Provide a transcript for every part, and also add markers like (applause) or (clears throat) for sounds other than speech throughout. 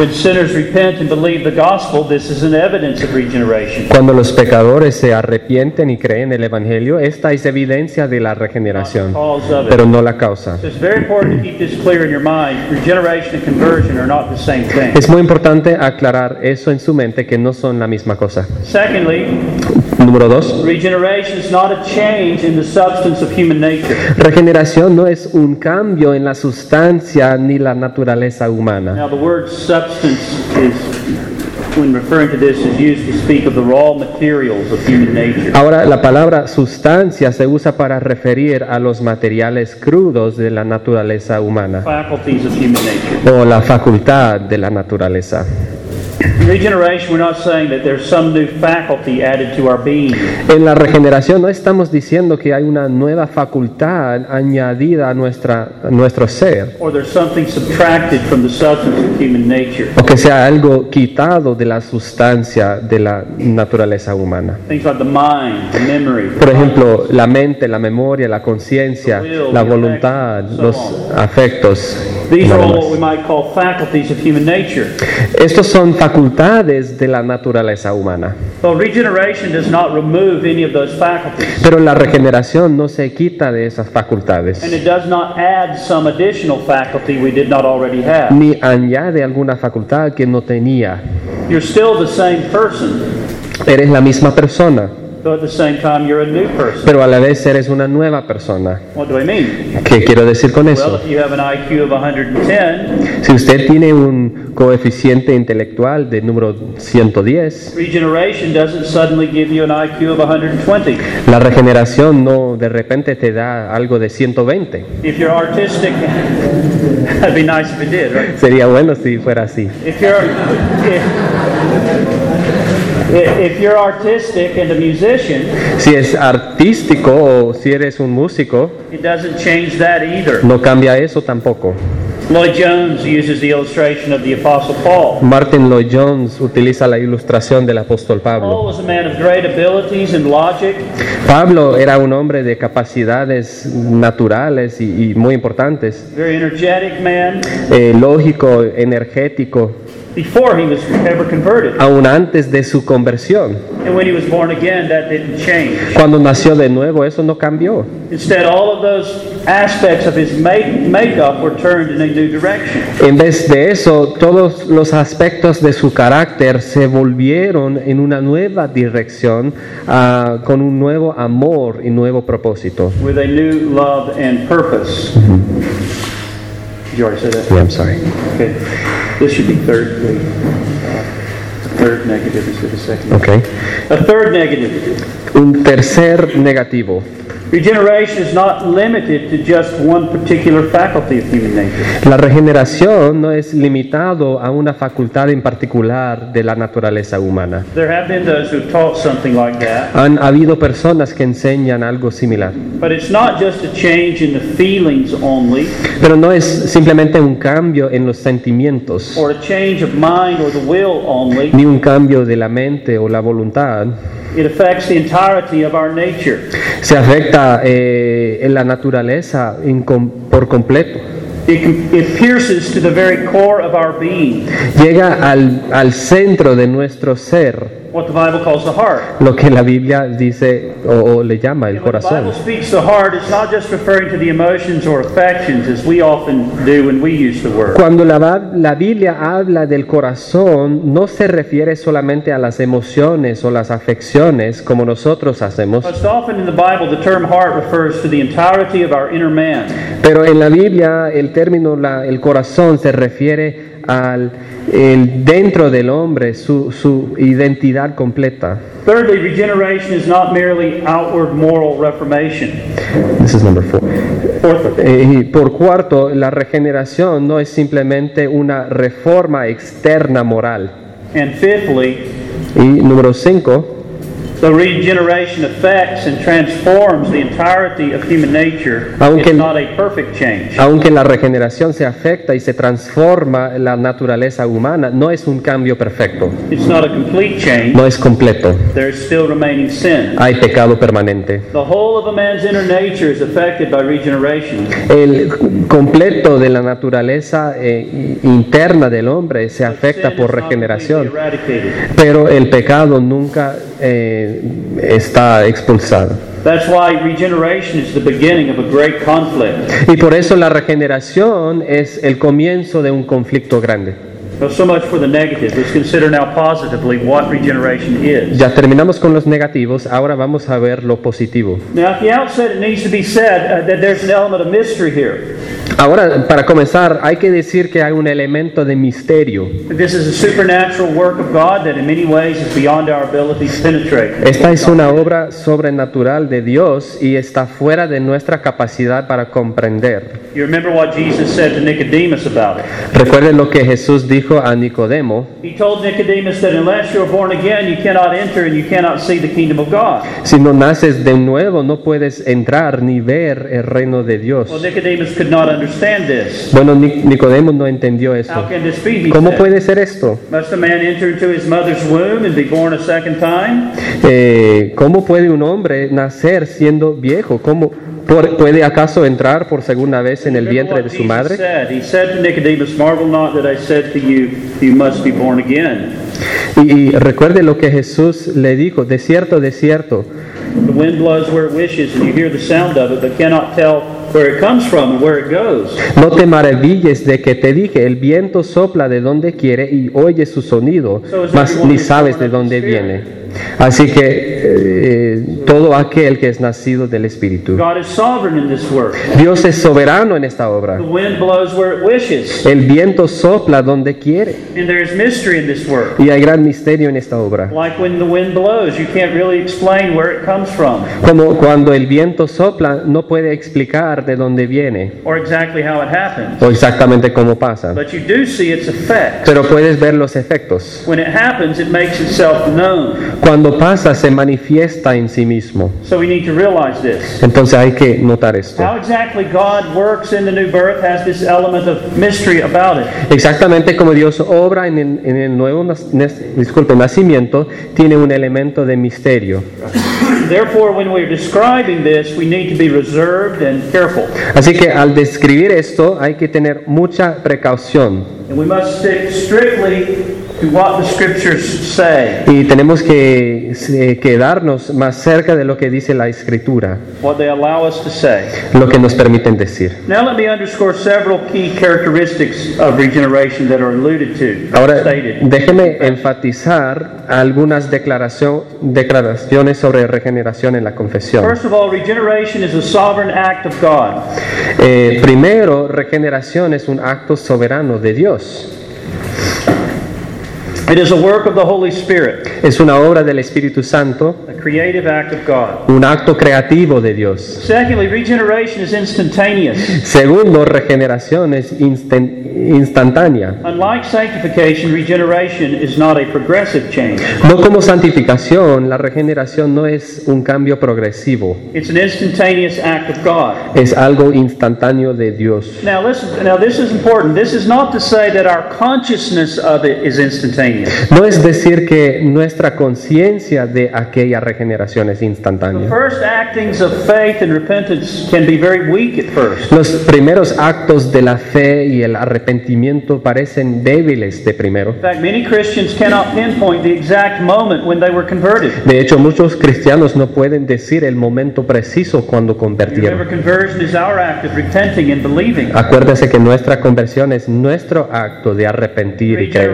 When sinners repent and believe the gospel, this is an evidence of regeneration. Cuando los pecadores se arrepienten y creen el Evangelio, esta es evidencia de la regeneración, pero no la causa. So it's very important to keep this clear in your mind. Regeneration and conversion are not the same thing. Es muy importante aclarar eso en su mente, que no son la misma cosa. Secondly, Número dos. regeneration is not a change in the substance of human nature. Regeneración no es un cambio en la sustancia ni la naturaleza humana. Now, the word substance is, when referring to this, is used to speak of the raw materials of human nature. Ahora, la palabra sustancia se usa para referir a los materiales crudos de la naturaleza humana Faculties of human nature. o la facultad de la naturaleza. In regeneration, we're not saying that there's some new faculty added to our being. En la regeneración no estamos diciendo que hay una nueva facultad añadida a, nuestra, a nuestro ser or there's something subtracted from the substance of human nature. o que sea algo quitado de la sustancia de la naturaleza humana. Things like the mind, the memory, Por ejemplo, la mente, la memoria, la conciencia, la voluntad, los afectos. These are what we might call faculties of human nature. Estos son facultades de la naturaleza humana. But regeneration does not remove any of those faculties. Pero la regeneración no se quita de esas facultades, And it does not add some additional faculty we did not already have. ni añade alguna facultad que no tenía. You're still the same person, Eres la misma persona, but at the same time you're a new person. pero a la vez eres una nueva persona. What do I mean? ¿Qué quiero decir con eso? if you have an IQ of 110, Si usted tiene un coeficiente intelectual de número 110, regeneration doesn't suddenly give you an IQ of 120. la regeneración no de repente te da algo de 120. If you're artistic, (laughs) that'd be nice if it did, right? Sería bueno si fuera así. (laughs) If you're if, you're artistic and a musician, Si es artístico o si eres un músico, it doesn't change that either. no cambia eso tampoco. Lloyd Jones uses the illustration of the Apostle Paul. Martin Lloyd Jones utiliza la ilustración del apóstol Paul Pablo. was a man of great abilities and logic. Pablo era un hombre de capacidades naturales y, y muy importantes, very energetic man eh, lógico, energético, before he was ever converted. aún antes de su conversión. And when he was born again, that didn't change. Cuando nació de nuevo, eso no cambió. Instead, all of those aspects of his make, makeup were turned in a new direction. En vez de eso, todos los aspectos de su carácter se volvieron en una nueva dirección, ah, con un nuevo amor y nuevo propósito. With a new love and purpose. You already say that? Yeah, I'm sorry. Okay. This should be third. third negative instead of second. Okay. A third negative. Un tercer negativo. Regeneration is not limited to just one particular faculty of human nature. La regeneración no es limitado a una facultad en particular de la naturaleza humana. There have been those who taught something like that, Han habido personas que enseñan algo similar, but it's not just a change in the feelings only, pero no es simplemente un cambio en los sentimientos, or a change of mind or the will only. ni un cambio de la mente o la voluntad. It affects the entirety of our nature. Se afecta eh, en la naturaleza en com- por completo. It, com- it pierces to the very core of our being, Llega al, al centro de nuestro ser, what the Bible calls the heart. lo que la Biblia dice o, o le llama el And when the corazón. Bible speaks the heart, it's not just referring to the emotions or affections as we often do when we use the word. Cuando la, la Biblia habla del corazón, no se refiere solamente a las emociones o las afecciones como nosotros hacemos, Most often in the Bible, the term heart refers to the entirety of our inner man. pero en la Biblia el término la- el corazón se refiere al el dentro del hombre, su, su identidad completa. Thirdly, regeneration is not merely outward moral reformation. This is number four. Eh, y por cuarto, la regeneración no es simplemente una reforma externa moral. and fifthly, Y número cinco, Though regeneration affects and transforms the entirety of human nature, Aunque- it's not a perfect change. Aunque la regeneración se afecta y se transforma la naturaleza humana, no es un cambio perfecto, It's not a complete change. no es completo. There is still remaining sin. Hay pecado permanente. The whole of a man's inner nature is affected by regeneration. El completo de la naturaleza eh, interna del hombre se afecta por regeneración, pero el pecado nunca eh, está expulsado. That's why regeneration is the beginning of a great conflict. Y por eso la regeneración es el comienzo de un conflicto grande. Well, so much for the negative. Let's consider now positively what regeneration is. Ya terminamos con los negativos, ahora vamos a ver lo positivo. Now, at the outset, it needs to be said uh, that there's an element of mystery here. Ahora, para comenzar, hay que decir que hay un elemento de misterio. This is a supernatural work of God that in many ways is beyond our ability to penetrate. Esta es una obra sobrenatural de Dios y está fuera de nuestra capacidad para comprender. Recuerden lo que Jesús dijo a Nicodemo. Si no naces de nuevo, no puedes entrar ni ver el reino de Dios. Well, Bueno, Nic- Nicodemo no entendió How esto. can this be? He ¿Cómo puede ser esto? Must a man enter into his mother's womb and be born a second time? Eh, ¿Cómo puede un hombre nacer siendo viejo? ¿Cómo puede acaso entrar por segunda vez en el vientre de su madre? Said. He said to Nicodemus, Marvel not that I said to you, you must be born again. Y, y recuerde lo que Jesús le dijo, de cierto, de cierto, The wind blows where it wishes, and you hear the sound of it, but cannot tell where it comes from and where it goes. no te maravilles de que te dije, el viento sopla de donde quiere y oye su sonido, mas ni sabes de dónde viene. Así que eh, todo aquel que es nacido del Espíritu. God is sovereign in this work. Dios es soberano en esta obra. The wind blows where it wishes, El viento sopla donde quiere and there is mystery in this work. y hay gran misterio en esta obra. Like when the wind blows, you can't really explain where it comes from Como cuando el viento sopla, no puede explicar de dónde viene or exactly how it happens. o exactamente cómo pasa, But you do see its effect. pero puedes ver los efectos. When it happens, it makes itself known. Cuando pasa, se manifiesta en sí mismo. So we need to realize this. Entonces hay que notar esto. How exactly God works in the new birth has this element of mystery about it. Exactamente como Dios obra en el, en el nuevo disculpe, nacimiento, tiene un elemento de misterio. Therefore, when we're describing this, we need to be reserved and careful. Así que al describir esto hay que tener mucha precaución And we must stick strictly to what the scriptures say, y tenemos que eh, quedarnos más cerca de lo que dice la escritura, what they allow us to say. lo que nos permiten decir. Now, let me underscore several key characteristics of regeneration that are alluded to, Ahora, stated. déjeme enfatizar algunas declaraciones sobre regeneración en la confesión. First of all, regeneration is a sovereign act of God. Eh, primero, regeneración es un acto soberano de Dios. It is a work of the Holy Spirit, Es una obra del Espíritu Santo, a creative act of God. un acto creativo de Dios. Secondly, regeneration is instantaneous. Segundo, regeneración es instan- instantánea. Unlike sanctification, regeneration is not a progressive change. No como santificación, la regeneración no es un cambio progresivo, It's an instantaneous act of God. es algo instantáneo de Dios. Now listen, now this is important. This is not to say that our consciousness of it is instantaneous. No es decir que nuestra conciencia de aquella regeneración es instantánea. Los primeros actos de la fe y el arrepentimiento parecen débiles de primero. De hecho, muchos cristianos no pueden decir el momento preciso cuando convertieron. Acuérdese que nuestra conversión es nuestro acto de arrepentir y creer.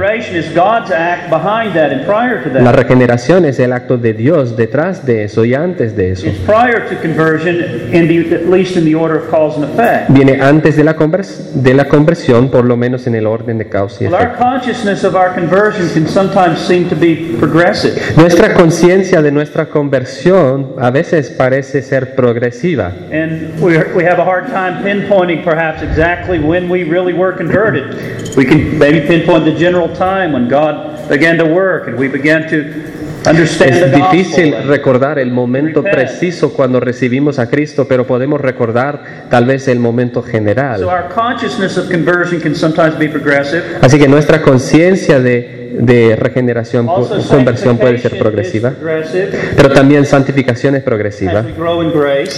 Regeneration is God's act behind that and prior to La that. regeneración es el acto de Dios detrás de eso y antes de eso. It's prior to conversion, in the, at least in the order of cause and effect. Viene antes de la, convers- de la conversión, por lo menos en el orden de causa y Well, our efecto. consciousness of our conversion can sometimes seem to be progressive. Nuestra conciencia de nuestra conversión a veces parece ser progresiva. And we, we have a hard time pinpointing perhaps exactly when we really were converted. We can maybe pinpoint the general time when God began to work and we began to Es difícil recordar el momento preciso cuando recibimos a Cristo, pero podemos recordar tal vez el momento general. our consciousness of conversion can sometimes be progressive. Así que nuestra conciencia de, de regeneración, conversión puede ser progresiva, pero también santificación es progresiva,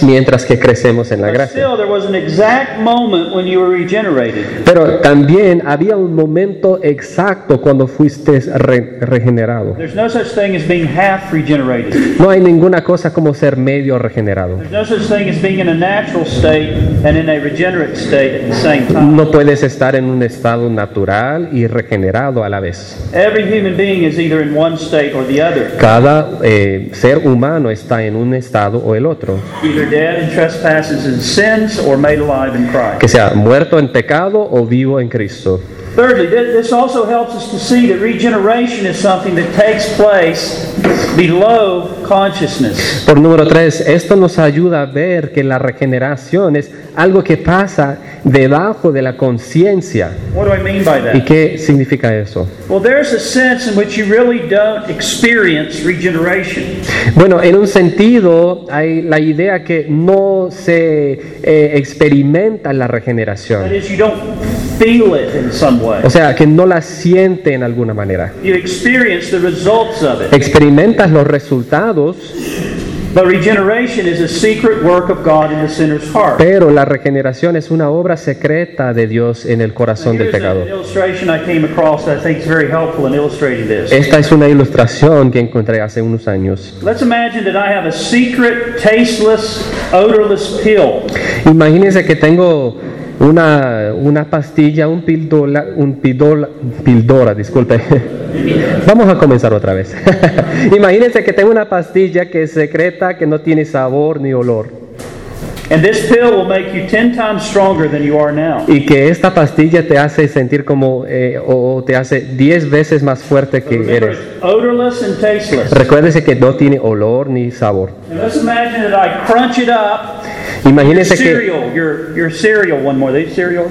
mientras que crecemos en la gracia. still, there was an exact moment when you were regenerated. Pero también había un momento exacto cuando fuiste re- regenerado. No such thing as being half regenerated. No hay ninguna cosa como ser medio regenerado. There's no such thing as being in a natural state and in a regenerate state at the same time. No puedes estar en un estado natural y regenerado a la vez. Every human being is either in one state or the other, Cada eh, ser humano está en un estado o el otro, either dead in trespasses and sins or made alive in Christ. que sea muerto en pecado o vivo en Cristo. Thirdly, thi- this also helps us to see that regeneration is something that takes place below consciousness. Por número tres, esto nos ayuda a ver que la regeneración es algo que pasa debajo de la conciencia. What do I mean by ¿Y that? qué significa eso? Well, there's a sense in which you really don't experience regeneration. Bueno, en un sentido hay la idea que no se eh, experimenta la That regeneración. is, you don't feel it in some way. O sea, que no la siente en alguna manera. You experience the results of it. Experimentas los resultados, But regeneration is a secret work of God in the sinner's heart. pero la regeneración es una obra secreta de Dios en el corazón del Here's pecado. an illustration I came across that I think is very helpful in illustrating this. Esta es una ilustración que encontré hace unos años. Let's imagine that I have a secret, tasteless, odorless pill. Imagínense que tengo una, una pastilla, un pildola, un pildola, pildora, disculpe. (laughs) Vamos a comenzar otra vez. (laughs) Imagínense que tengo una pastilla que es secreta, que no tiene sabor ni olor. And this pill will make you 10 times stronger than you are now. Y que esta pastilla te hace sentir como, eh, o te hace 10 veces más fuerte que Remember, eres. odorless and tasteless. Recuérdese que no tiene olor ni sabor. Let's imagine that I crunch it up. Imagínense que, cereal, your, your cereal, one more. They cereal?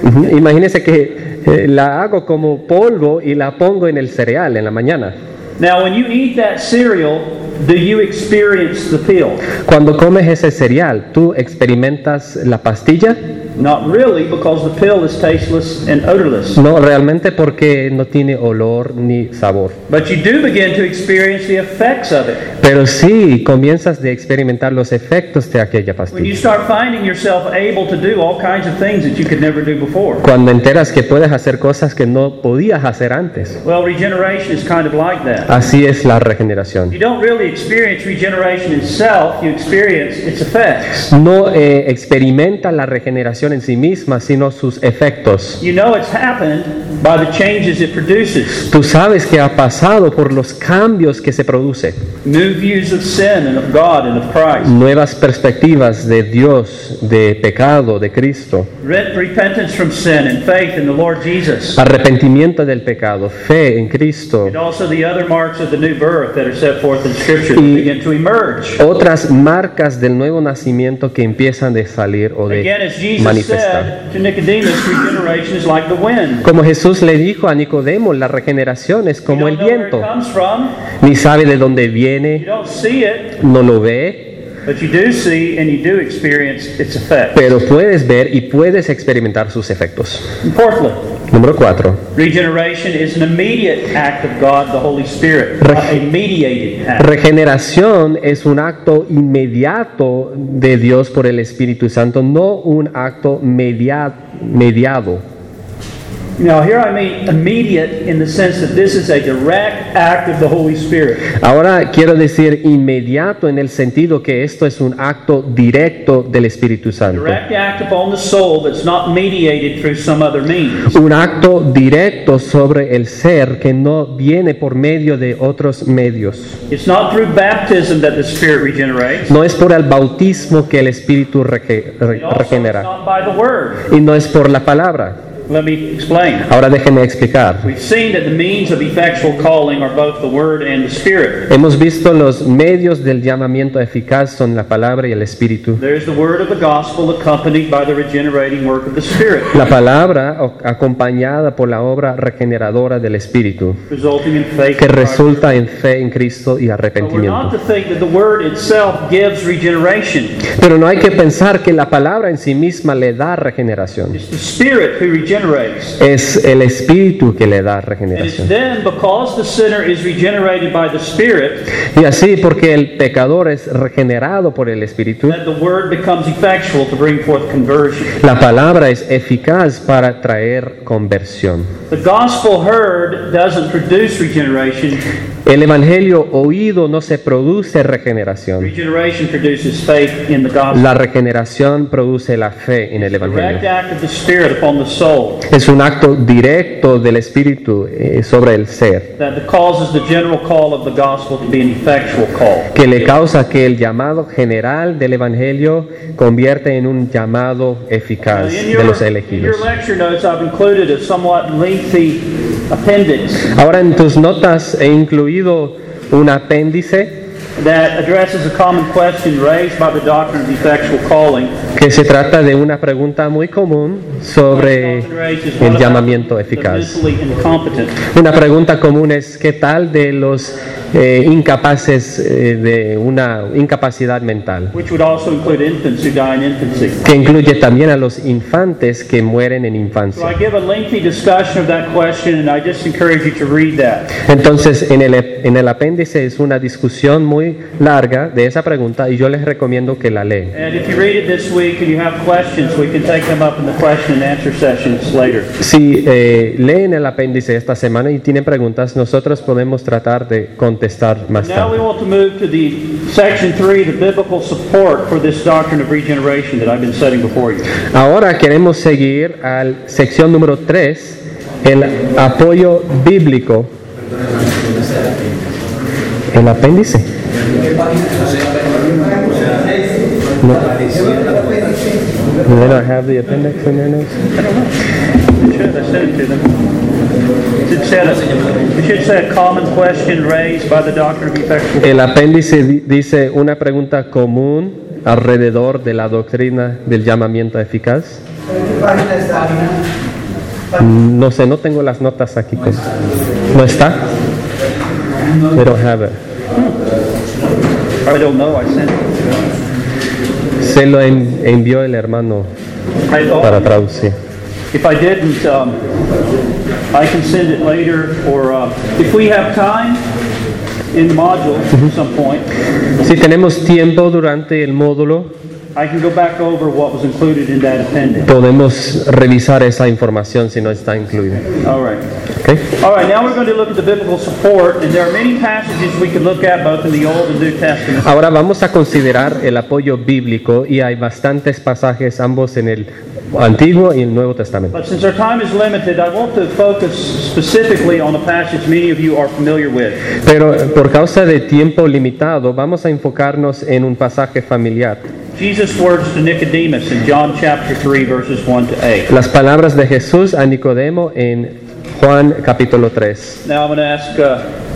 Que eh, la hago como polvo y la pongo en el cereal en la mañana. Now, when you eat that cereal, do you experience the pill? Cuando comes ese cereal, ¿tú experimentas la pastilla? Not really, because the pill is tasteless and odorless. No, realmente porque no tiene olor ni sabor. But you do begin to experience the effects of it. Pero sí comienzas de experimentar los efectos de aquella When you pastilla. start finding yourself able to do all kinds of things that you could never do before. Cuando enteras que puedes hacer cosas que no podías hacer antes. Well, regeneration is kind of like that. Así es la regeneración. You don't really experience regeneration itself, you experience its effects. No eh, experimenta la regeneración en sí misma, sino sus efectos. You know it's happened by the changes it produces. Tú sabes que ha pasado por los cambios que se produce. New views of sin and of God and of Christ. nuevas perspectivas de Dios, de pecado, de Cristo, Re- Repentance from sin and faith in the Lord Jesus. arrepentimiento del pecado, fe en Cristo, And also the other marks of the new birth that are set forth in Scripture that begin to emerge. otras marcas del nuevo nacimiento que empiezan de salir o de Jesus manifestar. said to Nicodemus, regeneration is like the wind. Como Jesús le dijo a Nicodemo, la regeneración es como el viento, ni sabe de dónde you viene, no lo ve, but you do see and you do experience its effect. pero puedes ver y puedes experimentar sus efectos. Número 4. regeneration is an immediate act of God, the Holy Spirit, Reg- not a mediated act. Regeneración es un acto inmediato de Dios por el Espíritu Santo, no un acto media- mediado. Now, here I mean immediate in the sense that this is a direct act of the Holy Spirit. Ahora quiero decir inmediato en el sentido que esto es un acto directo del Espíritu Santo. Direct act upon the soul that's not mediated through some other means. Un acto directo sobre el ser que no viene por medio de otros medios. It's not through baptism that the Spirit regenerates. No es por el bautismo que el Espíritu regenera. not by the Word. Y no es por la palabra. Let me explain. Ahora déjeme explicar. We've seen that the means of effectual calling are both the Word and the Spirit. Hemos visto los medios del llamamiento eficaz son la palabra y el espíritu. There's the Word of the Gospel accompanied by the regenerating work of the Spirit, La palabra acompañada por la obra regeneradora del espíritu, resulting in faith. que resulta en fe en Cristo y arrepentimiento. Pero no hay que pensar que la palabra en sí misma le da regeneración. It's the Spirit who regenerates. Es el espíritu que le da regeneración. then because the sinner is regenerated by the Spirit Y así porque el pecador es regenerado por el espíritu, that the Word becomes effectual to bring forth conversion. la palabra es eficaz para traer conversión. The gospel heard doesn't produce regeneration. El evangelio oído no se produce regeneración. La regeneración produce la fe en el evangelio. act of the Spirit upon the soul Es un acto directo del espíritu eh, sobre el ser that causes the general call of the gospel to be an effectual call. que le causa que el llamado general del evangelio convierte en un llamado eficaz de los elegidos. Ahora en tus notas he incluido un apéndice that addresses a common question raised by the doctrine of effectual calling. que se trata de una pregunta muy común sobre el llamamiento eficaz. Una pregunta común es ¿qué tal de los eh, incapaces eh, de una incapacidad mental? Which would also include infants who die in infancy. Que incluye también a los infantes que mueren en infancia. give a lengthy discussion of that question, and I just encourage you to read that. Entonces en el, en el apéndice es una discusión muy larga de esa pregunta y yo les recomiendo que la lean. Si eh, leen el apéndice esta semana y tienen preguntas, nosotros podemos tratar de contestar más Now we tarde. want to move to the section three, the biblical support for this doctrine of regeneration that I've been setting before you. Ahora queremos seguir a la sección número 3, el apoyo bíblico. El apéndice. No. They not have the appendix in their notes? It should, I sent it to them. It should say, a- it should say a common question raised by the doctrine of effectual. El apéndice di- dice una pregunta común alrededor de la doctrina del llamamiento eficaz. No sé, no tengo las notas aquí. con- ¿No está? They don't have it. I don't know, I sent it. Se lo en- envió el hermano para traducir. If I didn't, um, I can send it later, or uh, if we have time in the module at some point, Si tenemos tiempo durante el módulo, I can go back over what was included in that appendix. podemos revisar esa información si no está incluida. All right. All right, now we're going to look at the biblical support, and there are many passages we could look at both in the Old and New Testament. Ahora vamos a considerar el apoyo bíblico y hay bastantes pasajes ambos en el Antiguo y el Nuevo Testamento. But since our time is limited, I want to focus specifically on a passage many of you are familiar with. Pero por causa de tiempo limitado, vamos a enfocarnos en un pasaje familiar. Jesus' words to Nicodemus in John chapter 3, verses 1 to 8. Las palabras de Jesús a Nicodemo en Juan capítulo 3, Now I'm going to ask uh,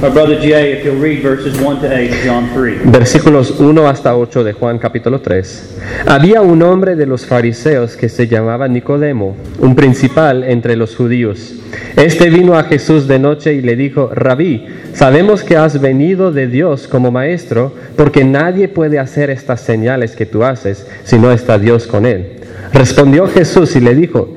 my brother Jay if he'll read verses 1 to 8 of John 3. versículos 1 hasta 8 de Juan capítulo 3. Había un hombre de los fariseos que se llamaba Nicodemo, un principal entre los judíos. Este vino a Jesús de noche y le dijo, Rabí, sabemos que has venido de Dios como maestro, porque nadie puede hacer estas señales que tú haces si no está Dios con él. Respondió Jesús y le dijo,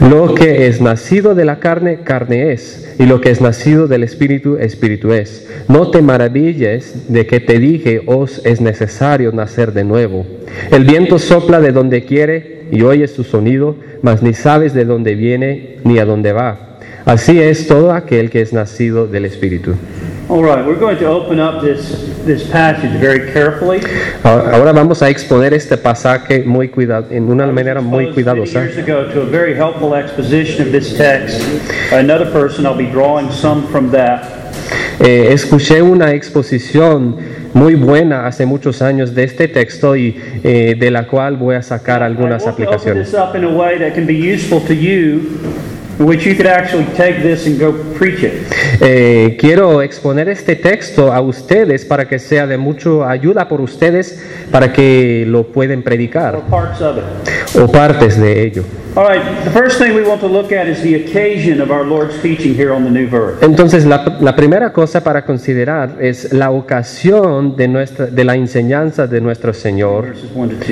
Lo que es nacido de la carne, carne es, y lo que es nacido del Espíritu, Espíritu es. No te maravilles de que te dije, os es necesario nacer de nuevo. El viento sopla de donde quiere y oyes su sonido, mas ni sabes de dónde viene ni a dónde va. Así es todo aquel que es nacido del Espíritu. All right, we're going to open up this, this passage very carefully. Ahora vamos a exponer este pasaje muy cuidado, en una manera muy cuidadosa. years ago to a very helpful exposition of this text. by Another person, I'll be drawing some from that. Eh, escuché una exposición muy buena hace muchos años de este texto y eh, de la cual voy a sacar algunas aplicaciones. Which you could actually take this and go preach it. Eh, quiero exponer este texto a ustedes para que sea de mucha ayuda por ustedes para que lo pueden or predicar parts of it. o partes de ello. All right, the first thing we want to look at is the occasion of our Lord's teaching here on the new birth. Entonces, la, la primera cosa para considerar es la ocasión de, nuestra, de la enseñanza de nuestro Señor Verses 1 to 2.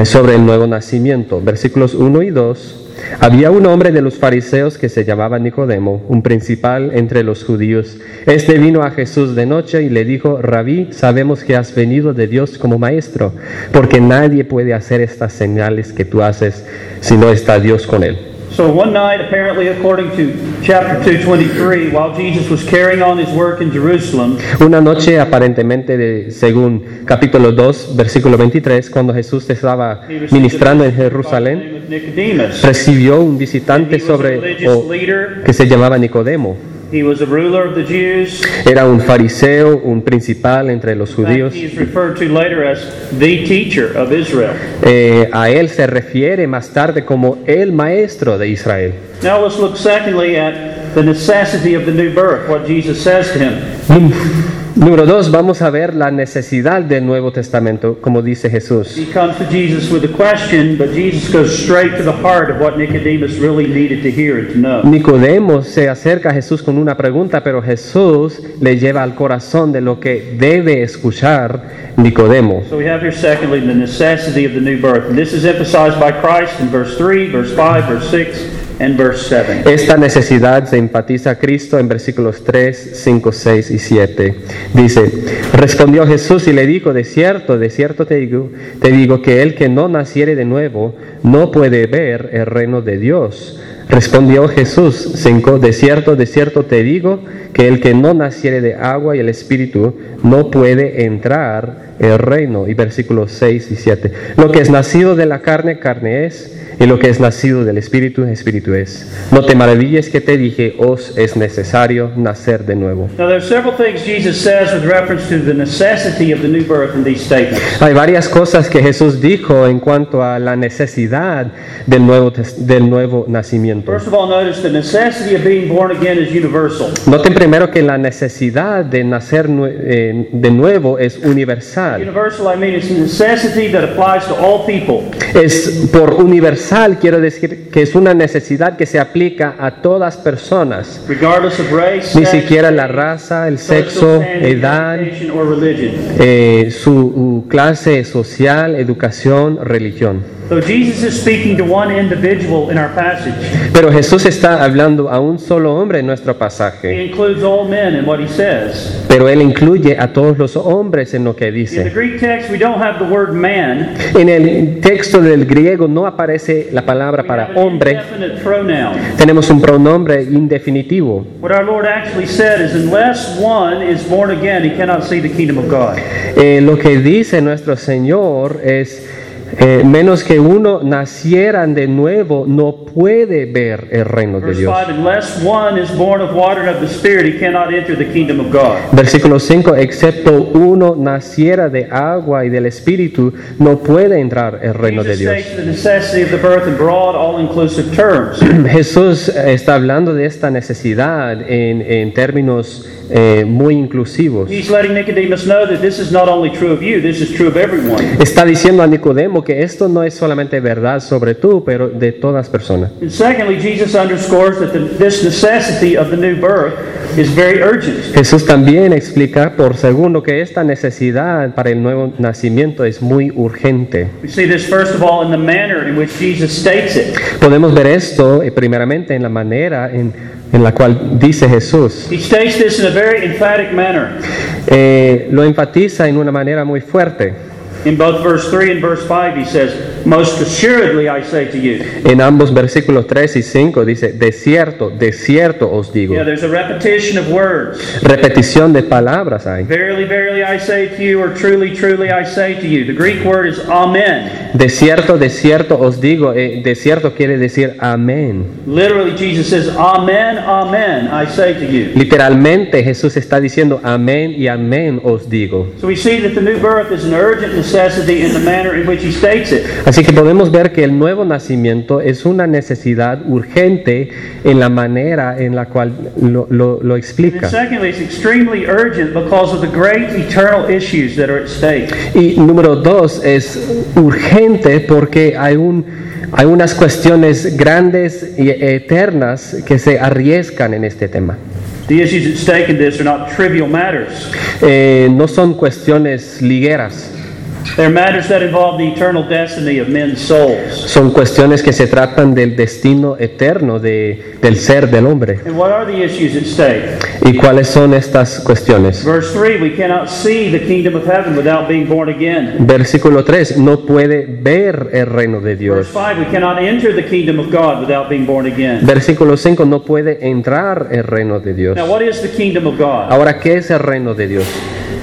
eh, sobre el nuevo nacimiento. Versículos 1 y 2. Había un hombre de los fariseos que se llamaba Nicodemo, un principal entre los judíos. Este vino a Jesús de noche y le dijo, Rabí, sabemos que has venido de Dios como maestro, porque nadie puede hacer estas señales que tú haces si no está Dios con él. So one night, apparently according to chapter 223, while Jesus was carrying on his work in Jerusalem, Una noche aparentemente de, según capítulo 2, versículo 23, cuando Jesús estaba ministrando en Jerusalén. Recibió un visitante sobre o- que se llamaba Nicodemo. He was a ruler of the Jews. Era un fariseo, un principal entre los judíos. he is referred to later as the teacher of Israel. Eh, a él se refiere más tarde como el maestro de Israel. Now Número dos, vamos a ver la necesidad del Nuevo Testamento, como dice Jesús. He comes to Jesus with a question, but Jesus goes straight to the heart of what Nicodemus really needed to hear and to know. Nicodemo se acerca a Jesús con una pregunta, pero Jesús le lleva al corazón de lo que debe escuchar Nicodemo. So we have here secondly the necessity of the new birth. And this is emphasized by Christ in verse 3, verse 5, verse 6, and verse 7. Esta necesidad se empatiza a Cristo en versículos 3, 5, 6 y 7. Dice, respondió Jesús y le dijo, de cierto, de cierto te digo, te digo que el que no naciere de nuevo no puede ver el reino de Dios. Respondió Jesús, 5, de cierto, de cierto te digo que el que no naciere de agua y el espíritu no puede entrar el reino. Y versículos 6 y 7. Lo que es nacido de la carne, carne es. Y lo que es nacido del Espíritu, Espíritu es. No te maravilles que te dije, os es necesario nacer de nuevo. Now, there are several things Jesus says with reference to the necessity of the new birth in these statements. Hay varias cosas que Jesús dijo en cuanto a la necesidad del nuevo, del nuevo nacimiento. First of all, notice the necessity of being born again is universal. Noten primero que la necesidad de nacer eh, de nuevo es universal. Universal, I mean, it's a necessity that applies to all people. Es por universal, quiero decir que es una necesidad que se aplica a todas personas. regardless of race, Ni siquiera la raza, el sexo, edad, education, or religion. eh, su clase social, educación, religión. So Jesus is speaking to one individual in our passage. Pero Jesús está hablando a un solo hombre en nuestro He pasaje, includes all men in what he says. pero él incluye a todos los hombres en lo que In the dice. Greek text, we don't have the word man. En el texto del griego no aparece la palabra para hombre, tenemos un pronombre indefinitivo. What our Lord actually said is, unless one is born again, he cannot see the kingdom of God. Eh, lo que dice nuestro Señor es, eh, menos que uno naciera de nuevo, no puede ver el reino de Dios. 5, unless one is born of water and of the Spirit, he cannot enter the kingdom of God. Versículo 5, excepto uno naciera de agua y del Espíritu, no puede entrar el reino de Dios. (clears throat) Jesús está hablando de esta necesidad en, en términos eh, muy inclusivos. He's letting Nicodemus know that this is not only true of you, this is true of everyone. Está diciendo a Nicodemo que esto no es solamente verdad sobre tú, pero de todas personas. And secondly, Jesus underscores that the, this necessity of the new birth is very urgent. Jesús también explica por segundo que esta necesidad para el nuevo nacimiento es muy urgente. We see this first of all in the manner in which Jesus states it. Podemos ver esto eh, primeramente en la manera en, en la cual dice Jesús. He states this in a very emphatic manner. Eh, lo enfatiza en una manera muy fuerte. In both verse 3 and verse 5, he says, Most assuredly I say to you. En ambos versículos 3 y 5 dice, de cierto, de cierto os digo. Yeah, there's a repetition of words. Repetición de palabras hay. Verily, verily, I say to you, or truly, truly, I say to you. The Greek word is amen. De cierto, de cierto os digo. Eh, de cierto quiere decir amén. Literally, Jesus says, Amen, amen, I say to you. Literalmente Jesús está diciendo amén y amén os digo. So we see that the new birth is an urgent Así que podemos ver que el nuevo nacimiento es una necesidad urgente en la manera en la cual lo, lo- lo And explica. secondly, it's extremely urgent because of the great eternal issues that are at stake. Y número dos, es urgente porque hay, un, hay unas cuestiones grandes y eternas que se arriesgan en este tema. The issues at stake in this are not trivial matters. Eh, no son cuestiones ligueras, son cuestiones que se tratan del destino eterno de, del ser del hombre. And what are the issues at stake? ¿Y cuáles son estas cuestiones? Verse 3 We cannot see the kingdom of heaven without being born again. Versículo 3, no puede ver el reino de Verse Dios. 5 We cannot enter the kingdom of God without being born again. Versículo 5, no puede entrar el reino de Dios. Now, what is the kingdom of God? Ahora, ¿qué es el reino de Dios?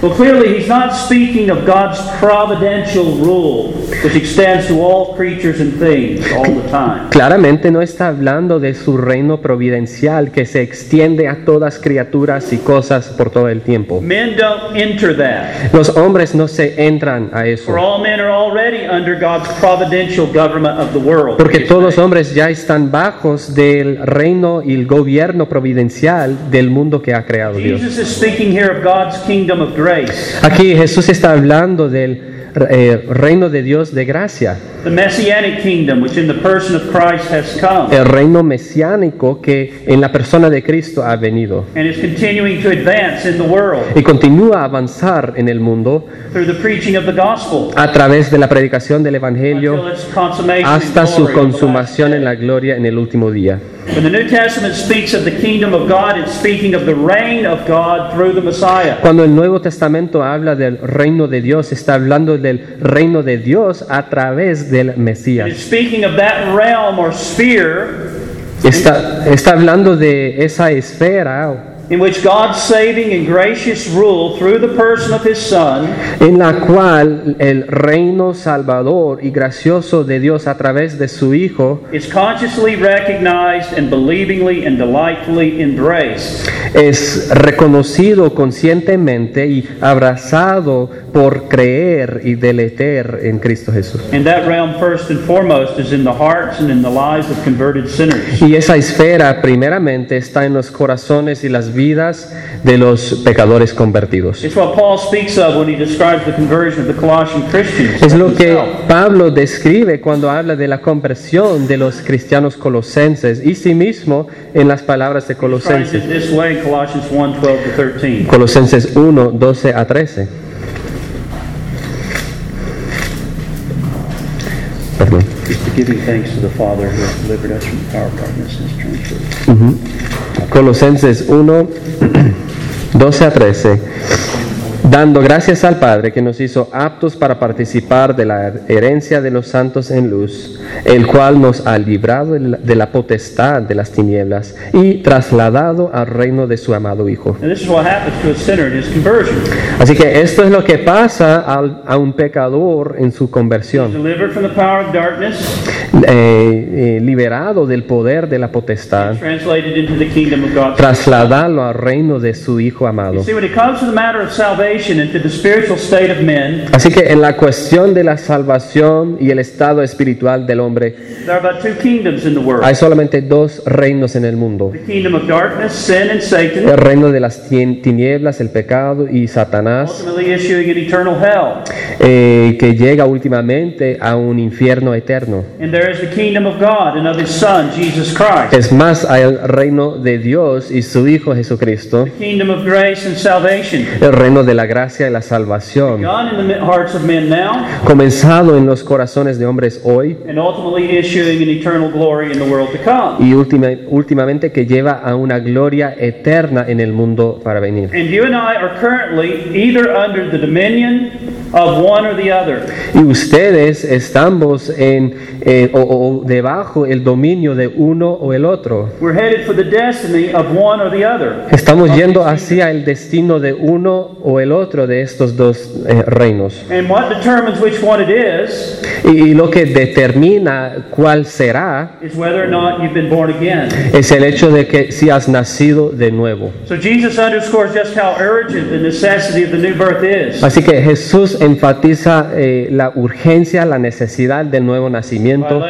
Well, clearly, he's not speaking of God's providential rule, which extends to all creatures and things all the time. Claramente no está hablando de su reino providencial que se extiende a todas criaturas y cosas por todo el tiempo. Men don't enter that. Los hombres no se entran a For eso, all men are already under God's providential government of the world. porque todos los hombres ya están bajos del reino y el gobierno providencial del mundo que ha creado Dios. Jesus is speaking here of God's kingdom of grace, Aquí Jesús está hablando del eh, reino de Dios de gracia, the messianic kingdom, which in the person of Christ has come el reino mesiánico que en la persona de Cristo ha venido. and is continuing to advance in the world y continúa a avanzar en el mundo through the preaching of the gospel a través de la predicación del Evangelio hasta su consumación en la gloria en el último día. When the New Testament speaks of the kingdom of God, it's speaking of the reign of God through the Messiah. Cuando el Nuevo Testamento habla del reino de Dios, está hablando del reino de Dios a través del It's Mesías. speaking of that realm or sphere Está, está hablando de esa esfera in which God's saving and gracious rule through the person of His Son en la cual el reino salvador y gracioso de Dios a través de su Hijo is consciously recognized and believingly and delightfully embraced. es reconocido conscientemente y abrazado por creer y deleter en Cristo Jesús. And that realm, first and foremost, is in the hearts and in the lives of converted sinners. Y esa esfera primeramente está en los corazones y las vidas de los pecadores convertidos. It's what Paul speaks of when he describes the conversion of the Colossian Christians. Es lo que. Pablo describe cuando habla de la conversión de los cristianos colosenses y sí mismo en las palabras de Colosenses. it this way in Colossians 1 12 to 13. Colosenses 1, 12 a 13. Perdón. Giving thanks to the Father who has delivered us from the power of darkness and has transferred Colosenses 1, 12 (clears throat) a 13. Dando gracias al Padre que nos hizo aptos para participar de la herencia de los santos en luz, el cual nos ha librado de la- potestad de las tinieblas y trasladado al reino de su amado Hijo. And this is what happens to a sinner in his conversion. Así que esto es lo que pasa al- a un pecador en su conversión, Delivered from the power of darkness, eh, eh, liberado del poder de la potestad, trasladado al reino de su Hijo amado. See, when it comes to the matter of salvation Así que en la cuestión de la salvación y el estado espiritual del hombre, hay solamente dos reinos en el mundo. El reino de las tinieblas, el pecado y Satanás, ultimately issuing an eternal hell. eh, que llega últimamente a un infierno eterno. And there is the kingdom of God and of his Son, Jesus Christ. Es más, hay el reino de Dios y su Hijo Jesucristo, el reino de la la gracia y la salvación, comenzado en los corazones de hombres hoy y última- últimamente que lleva a una gloria eterna en el mundo para venir. And you and I are currently either under the dominion of one or the other. Y ustedes estamos en, eh, o, o debajo el dominio de uno o el otro. We're headed for the destiny of one or the other. Estamos yendo hacia el destino de uno o el otro de estos dos eh, reinos. And what determines which one it is Y, y lo que determina cuál será is whether or not you've been born again. es el hecho de que si has nacido de nuevo. So Jesus underscores just how urgent the necessity of the new birth is. Así que Jesús enfatiza eh, la urgencia, la necesidad del nuevo nacimiento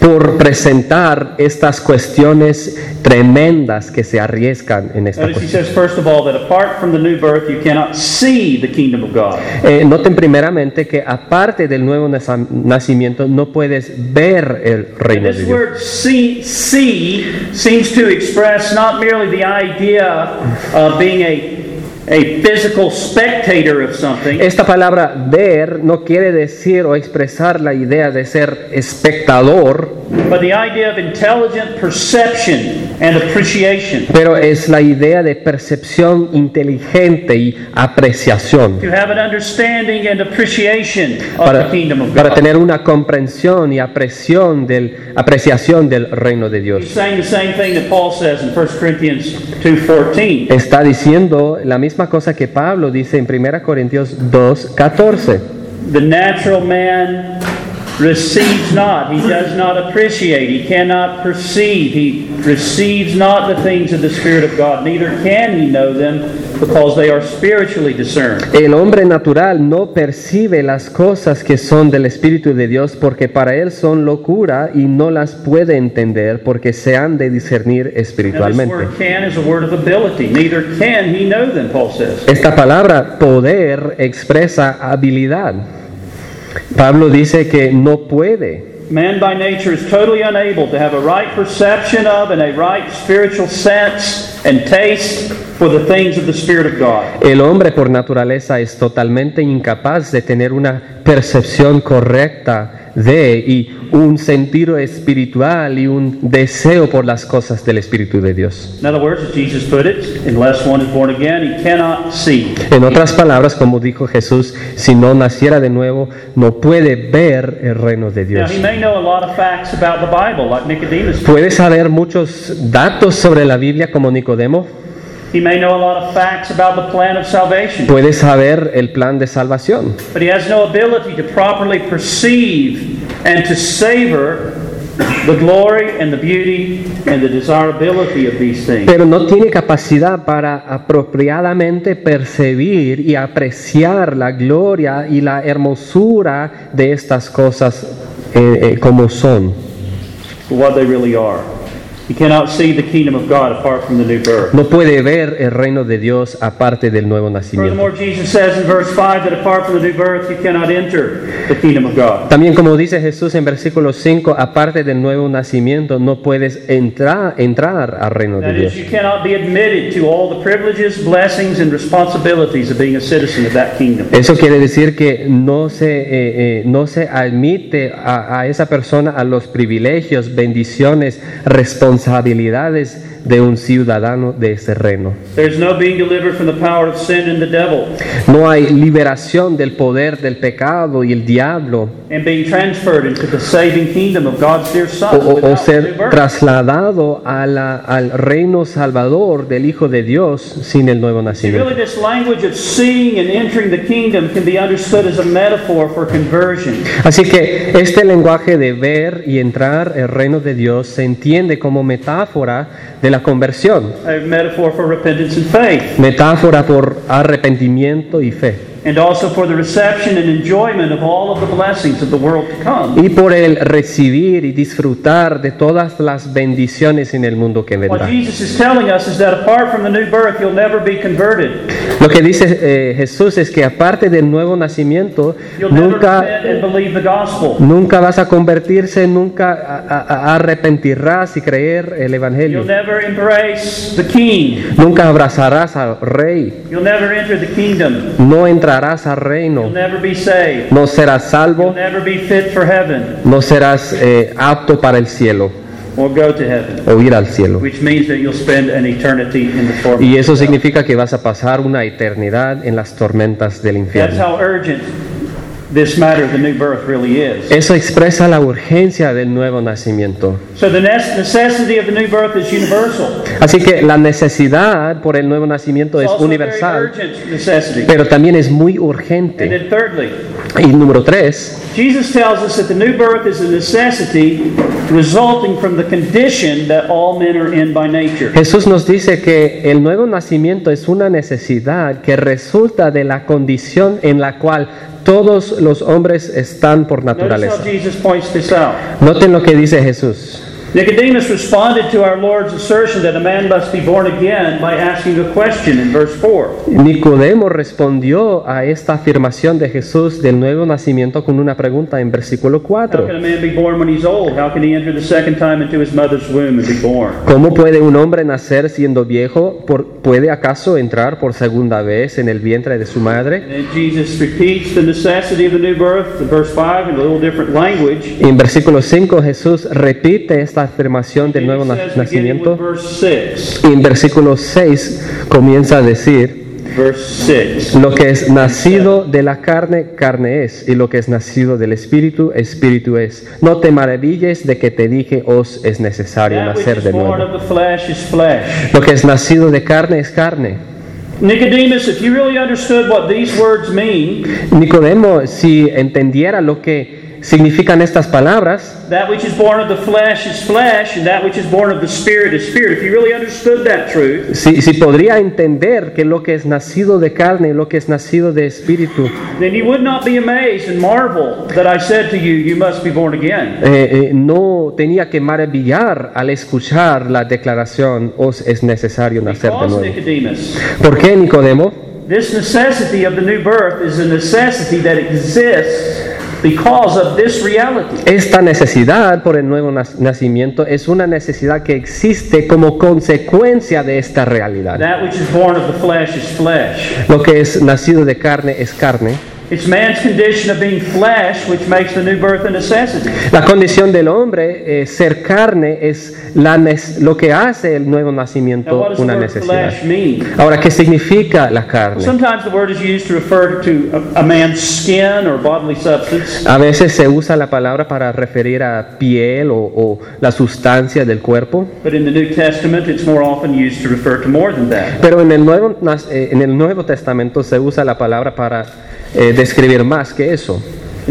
por presentar estas cuestiones tremendas que se arriesgan en esta cuestión. Apart from the new birth, you cannot see the kingdom of God. Eh, noten primeramente que aparte del nuevo nacimiento no puedes ver el reino de This Dios. word see, see seems to express not merely the idea of being a, a physical spectator of something, Esta palabra ver no quiere decir o expresar la idea de ser espectador, but the idea of intelligent perception and appreciation. pero es la idea de percepción inteligente y apreciación. To have an understanding and appreciation of Para, the kingdom of para God. tener una comprensión y apreciación del, apreciación del reino de He's Dios. saying the same thing that Paul says in 1 Corinthians 2.14. Está diciendo la misma cosa que Pablo dice en 1 Corintios 2, 14. The natural man receives not, he does not appreciate, he cannot perceive, he receives not the things of the Spirit of God, neither can he know them because they are spiritually discerned. El hombre natural no percibe las cosas que son del Espíritu de Dios porque para él son locura y no las puede entender porque se han de discernir espiritualmente. word can is a word of ability. Neither can he know them, Paul says. Esta palabra poder expresa habilidad. Pablo dice que no puede. Man by nature is totally unable to have a right perception of and a right spiritual sense and taste for the things of the Spirit of God. El hombre por naturaleza es totalmente incapaz de tener una percepción correcta de y un sentido espiritual y un deseo por las cosas del Espíritu de Dios. In other words, as Jesus put it, unless one is born again, he cannot see. En otras palabras, como dijo Jesús, si no naciera de nuevo, no puede ver el reino de Now, Dios. he may know a lot of facts about the Bible, like Nicodemus. Puede saber muchos datos sobre la Biblia como Nicodemo, He may know a lot of facts about the plan of salvation. puede saber el plan de salvación, But he has no ability to properly perceive and to savor the glory and the beauty and the desirability of these things. pero no tiene capacidad para apropiadamente percibir y apreciar la gloria y la hermosura de estas cosas eh, eh, como son. what they really are. No puede ver el reino de Dios aparte del nuevo nacimiento. Furthermore, Jesus says in verse 5 that apart from the new birth, you cannot enter the kingdom of God. También como dice Jesús en versículo 5, aparte del nuevo nacimiento no puedes entrar, entrar al reino de That Dios. is, you cannot be admitted to all the privileges, blessings, and responsibilities of being a citizen of that kingdom. Eso quiere decir que no se, eh, eh, no se admite a, a esa persona a los privilegios, bendiciones, responsabilidades responsabilidades de un ciudadano de ese reino. No being delivered from the power of sin and the devil No hay liberación del poder del pecado y el diablo and being transferred into the saving kingdom of God's dear o, ser trasladado a la- al reino salvador del Hijo de Dios sin el nuevo nacimiento. Así que este lenguaje de ver y entrar el reino de Dios se entiende como metáfora de la conversión, a metaphor for repentance and faith. metáfora por arrepentimiento y fe. And also for the reception and enjoyment of all of the blessings of the world to come. y por el recibir y disfrutar de todas las bendiciones en el mundo que What vendrá. Jesus is telling us is that apart from the new birth, you'll never be converted. Lo que dice eh, Jesús es que aparte del nuevo nacimiento, You'll never nunca, vas a convertirse, nunca a- a- a- arrepentirás y creer el You'll Evangelio. never embrace the king. Nunca abrazarás al rey, You'll never enter the kingdom. no entrarás al reino, no serás salvo, never be fit for heaven no serás eh, apto para el cielo or go to heaven, o ir al cielo. which means that you'll spend an eternity in the torment. Y eso significa que vas a pasar una eternidad en las tormentas del That's infierno. how urgent this matter of the new birth really is. Eso expresa la urgencia del nuevo nacimiento. So the necessity of the new birth is universal. Así que la necesidad por el nuevo nacimiento es It's universal, pero también es muy And urgente. then thirdly, Y número tres, Jesus tells us that the new birth is a necessity resulting from the condition that all men are in by nature. Jesús nos dice que el nuevo nacimiento es una necesidad que resulta de la condición en la cual todos los hombres están por naturaleza. Noten lo que dice Jesús. Nicodemus responded to our Lord's assertion that a man must be born again by asking a question in verse 4. Nicodemo respondió a esta afirmación de Jesús del nuevo nacimiento con una pregunta en versículo How 4. can a man be born when he's old? How can he enter the second time into his mother's womb and be born? ¿Cómo puede un hombre nacer siendo viejo? ¿Puede acaso entrar por segunda vez en el vientre de su madre? And then Jesus repeats the necessity of the new birth in verse 5 in a little different language. En versículo 5 Jesús repite esta afirmación del nuevo nacimiento. verse 6. Y en versículo 6 comienza a decir, Verse 6. lo que es nacido de la carne, carne es, y lo que es nacido del espíritu, espíritu es. No te maravilles de que te dije, os es necesario nacer de nuevo. Lo que es nacido de carne es carne. Nicodemus, if you really understood what these words mean, Nicodemo, si entendiera lo que significan estas palabras, that which is born of the flesh is flesh, and that which is born of the spirit is spirit. If you really understood that truth, si, si podría entender que lo que es nacido de carne y lo que es nacido de espíritu, then you would not be amazed and marvel that I said to you, You must be born again. eh, eh, no tenía que maravillar al escuchar la declaración, os es necesario nacer de nuevo. Nicodemus, ¿Por qué, Nicodemo? this necessity of the new birth is a necessity that exists because of this reality. Esta necesidad por el nuevo nacimiento es una necesidad que existe como consecuencia de esta realidad. That which is born of the flesh is flesh. Lo que es nacido de carne es carne. It's man's condition of being flesh which makes the new birth a necessity. La condición del hombre, eh, ser carne, es la lo que hace el nuevo nacimiento una necesidad. flesh mean? Ahora, ¿qué significa la carne? Sometimes the word is used to refer to a, a man's skin or bodily substance. A veces se usa la palabra para referir a piel o, o la sustancia del cuerpo, But in the New Testament, it's more often used to refer to more than that. pero en el Nuevo, eh, en el Nuevo Testamento se usa la palabra para eh, describir más que eso.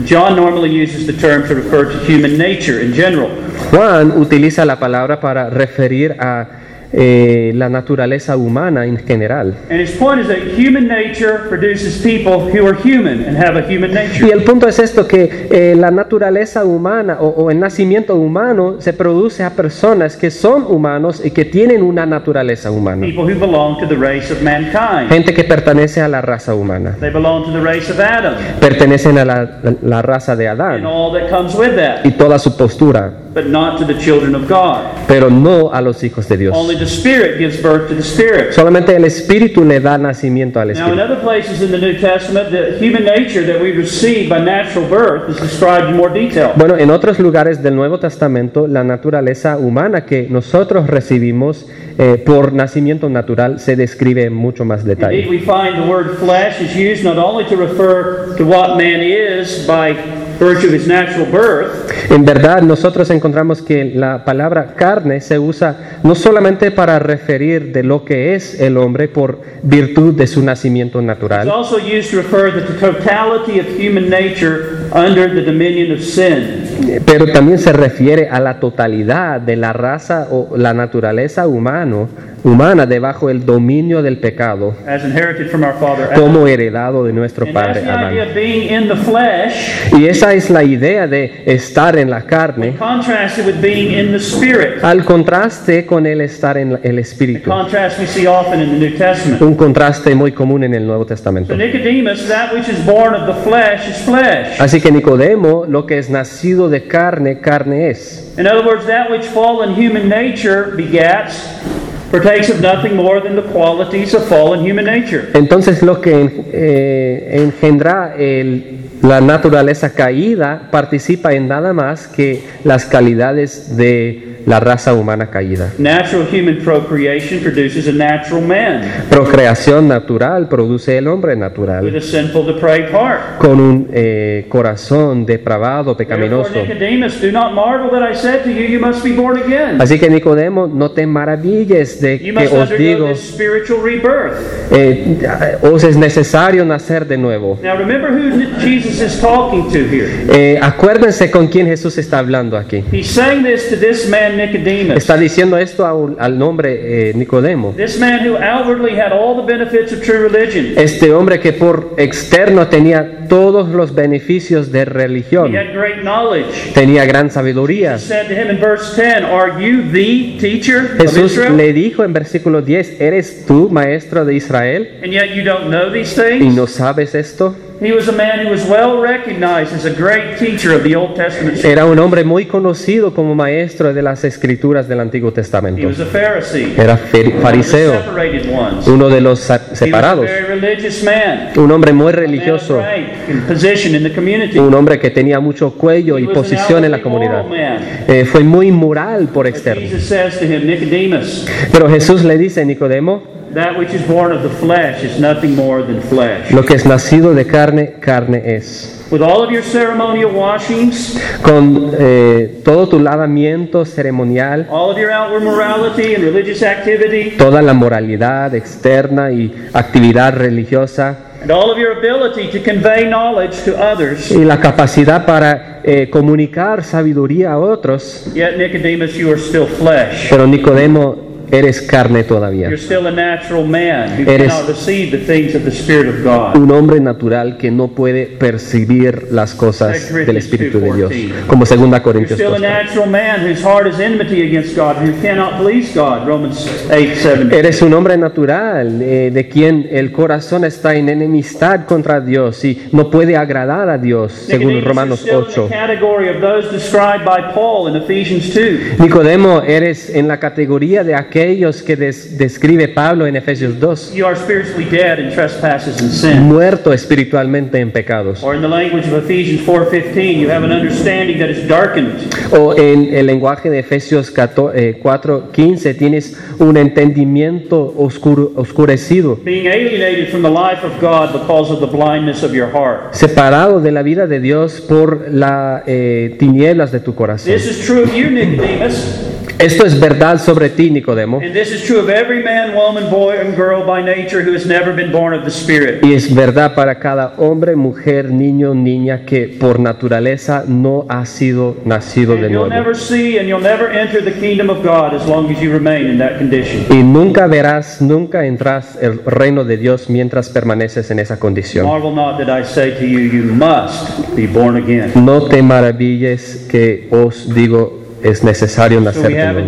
John normally uses the term to refer to human nature in general. Juan utiliza la palabra para referir a eh, la naturaleza humana en general. And his point is that human nature produces people who are human and have a human Y nature. el punto es esto, que eh, la naturaleza humana o, o el nacimiento humano se produce a personas que son humanos y que tienen una naturaleza humana. People who belong to the race of mankind. Gente que pertenece a la raza humana. They belong to the race of Adam Pertenecen a la, la- raza de and Adán all that comes with that, y toda su postura, but not to the children of God. pero no a los hijos de Dios. The Spirit gives birth to the Spirit. Solamente el Espíritu le da nacimiento al Now, in Espíritu. other places in the New Testament, the human nature that we receive by natural birth is described in more detail. Bueno, en otros lugares del Nuevo Testamento, la naturaleza humana que nosotros recibimos eh, por nacimiento natural se describe en mucho más Indeed, detalle. we find the word flesh is used not only to refer to what man is by virtue of his natural birth, En verdad, nosotros encontramos que la palabra carne se usa no solamente para referir de lo que es el hombre por virtud de su nacimiento natural, also used to refer to the totality of human nature under the dominion of sin. pero también se refiere a la totalidad de la raza o la naturaleza humano humana debajo del dominio del pecado, as inherited from our father Adam. como heredado de nuestro padre Adán. Y esa es la idea de estar en la carne, contrasted with being in the spirit. al contraste con el estar en el espíritu. Un contraste muy común en el Nuevo Testamento. So Nicodemus, that which is born of the flesh is flesh. Así que Nicodemo, lo que es nacido de carne, carne es. In other words, that which fallen human nature begats partakes of nothing more than the qualities of fallen human nature. Entonces lo que eh, engendra la naturaleza caída participa en nada más que las calidades de la raza humana caída. Natural human procreation produces a natural man Procreación natural produce el hombre with natural a sinful, depraved heart. con un eh, corazón depravado, pecaminoso. Nicodemus, do not marvel that I said to you, you must be born again. Así que Nicodemo, no te maravilles de You que os digo, eh, os es necesario nacer de nuevo. Now, remember who Jesus is talking to here. Eh, acuérdense con quién Jesús está hablando aquí. He's saying this to this man. Está diciendo esto un- al nombre eh, Nicodemo. This man who outwardly had all the benefits of true religion. Este hombre que por externo tenía todos los beneficios de He religión, had great knowledge. tenía gran sabiduría. said to him in verse 10, Are you the teacher of Jesús le dijo en versículo 10, ¿eres tú maestro de Israel And yet you don't know these y no sabes esto? He was a man who was well recognized as a great teacher of the Old Testament. Era un hombre muy conocido como maestro de las escrituras del Antiguo He Testamento. was a Pharisee. Era fariseo, uno de los a separados, un hombre muy religioso, un hombre que tenía mucho cuello y posición en la comunidad. Eh, fue muy moral por externo. Pero Jesús le dice, Nicodemo, that which is born of the flesh is nothing more than flesh. lo que es nacido de carne, carne es. With all of your ceremonial washings, Con eh, todo tu lavamiento ceremonial, all of your outward morality and religious activity, toda la moralidad externa y actividad religiosa and all of your ability to convey knowledge to others, y la capacidad para eh, comunicar sabiduría a otros, yet Nicodemus, you are still flesh. pero Nicodemo, eres carne todavía. You're still a natural man who Eres-. Un hombre natural que no puede percibir las cosas del Espíritu de Dios, como 2 You're Corintios still a 2. natural man whose heart is enmity against God, who cannot please God. Romans 8 7. Eres un hombre natural, eh, de quien el corazón está en enemistad contra Dios y no puede agradar a Dios, según Romanos you're still 8. in the category of those described by Paul in Ephesians 2. Nicodemo, eres en la categoría de aquellos que des- describe Pablo en Efesios 2, You are spiritually dead in trespasses and sin. muerto espiritualmente en pecados. Or in the language of Ephesians 4:15, you have an understanding that is darkened. O en el lenguaje de Efesios 4:15 tienes un entendimiento oscuro- oscurecido, being alienated from the life of God because of the blindness of your heart. separado de la vida de Dios por las tinieblas de tu corazón. This is true of you, Nicodemus, Esto es verdad sobre ti, Nicodemo, and this is true of every man, woman, boy, and girl by nature who has never been born of the Spirit. y es verdad para cada hombre, mujer, niño, niña que por naturaleza no ha sido nacido de nuevo. never see and you'll never enter the kingdom of God as long as you remain in that condition. Y nunca verás, nunca entras el reino de Dios mientras permaneces en esa condición. No te maravilles que os digo es necesario nacer de nuevo.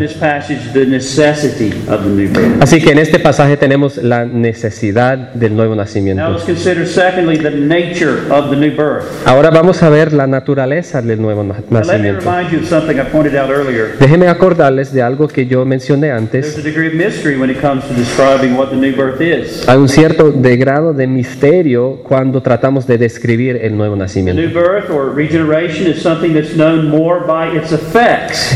Así que en este pasaje tenemos la necesidad del nuevo nacimiento. let's consider secondly the nature of the new birth. Ahora vamos a ver la naturaleza del nuevo nacimiento. Déjenme acordarles de algo que yo mencioné antes. Hay un cierto de grado de misterio cuando tratamos de describir el nuevo nacimiento.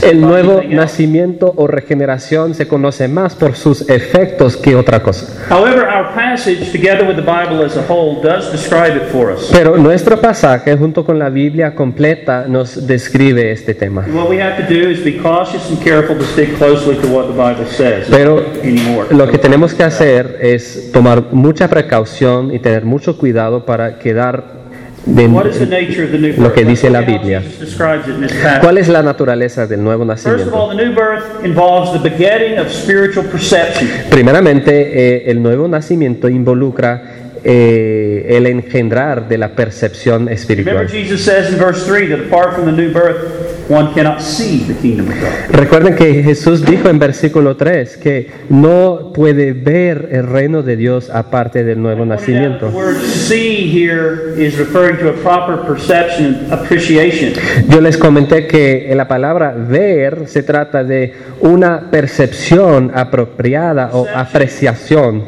El nuevo nacimiento o regeneración se conoce más por sus efectos que otra cosa. However, our passage, together with the Bible as a whole, does describe it for us. Pero nuestro pasaje junto con la Biblia completa nos describe este tema. Pero lo que tenemos que hacer es tomar mucha precaución y tener mucho cuidado para quedar de What is the nature of the new birth? lo que dice la Biblia. ¿Cuál es la naturaleza del nuevo First of nacimiento? all, the new birth involves the begetting of spiritual perception. Primeramente, eh, el nuevo nacimiento involucra eh, el engendrar de la percepción espiritual. Jesus says in verse 3 that apart from the new birth, one cannot see the kingdom of God. Recuerden que Jesús dijo en versículo 3 que no puede ver el reino de Dios aparte del nuevo nacimiento. The word see here is referring to a proper perception and appreciation. Yo les comenté que en la palabra ver se trata de una percepción apropiada o apreciación,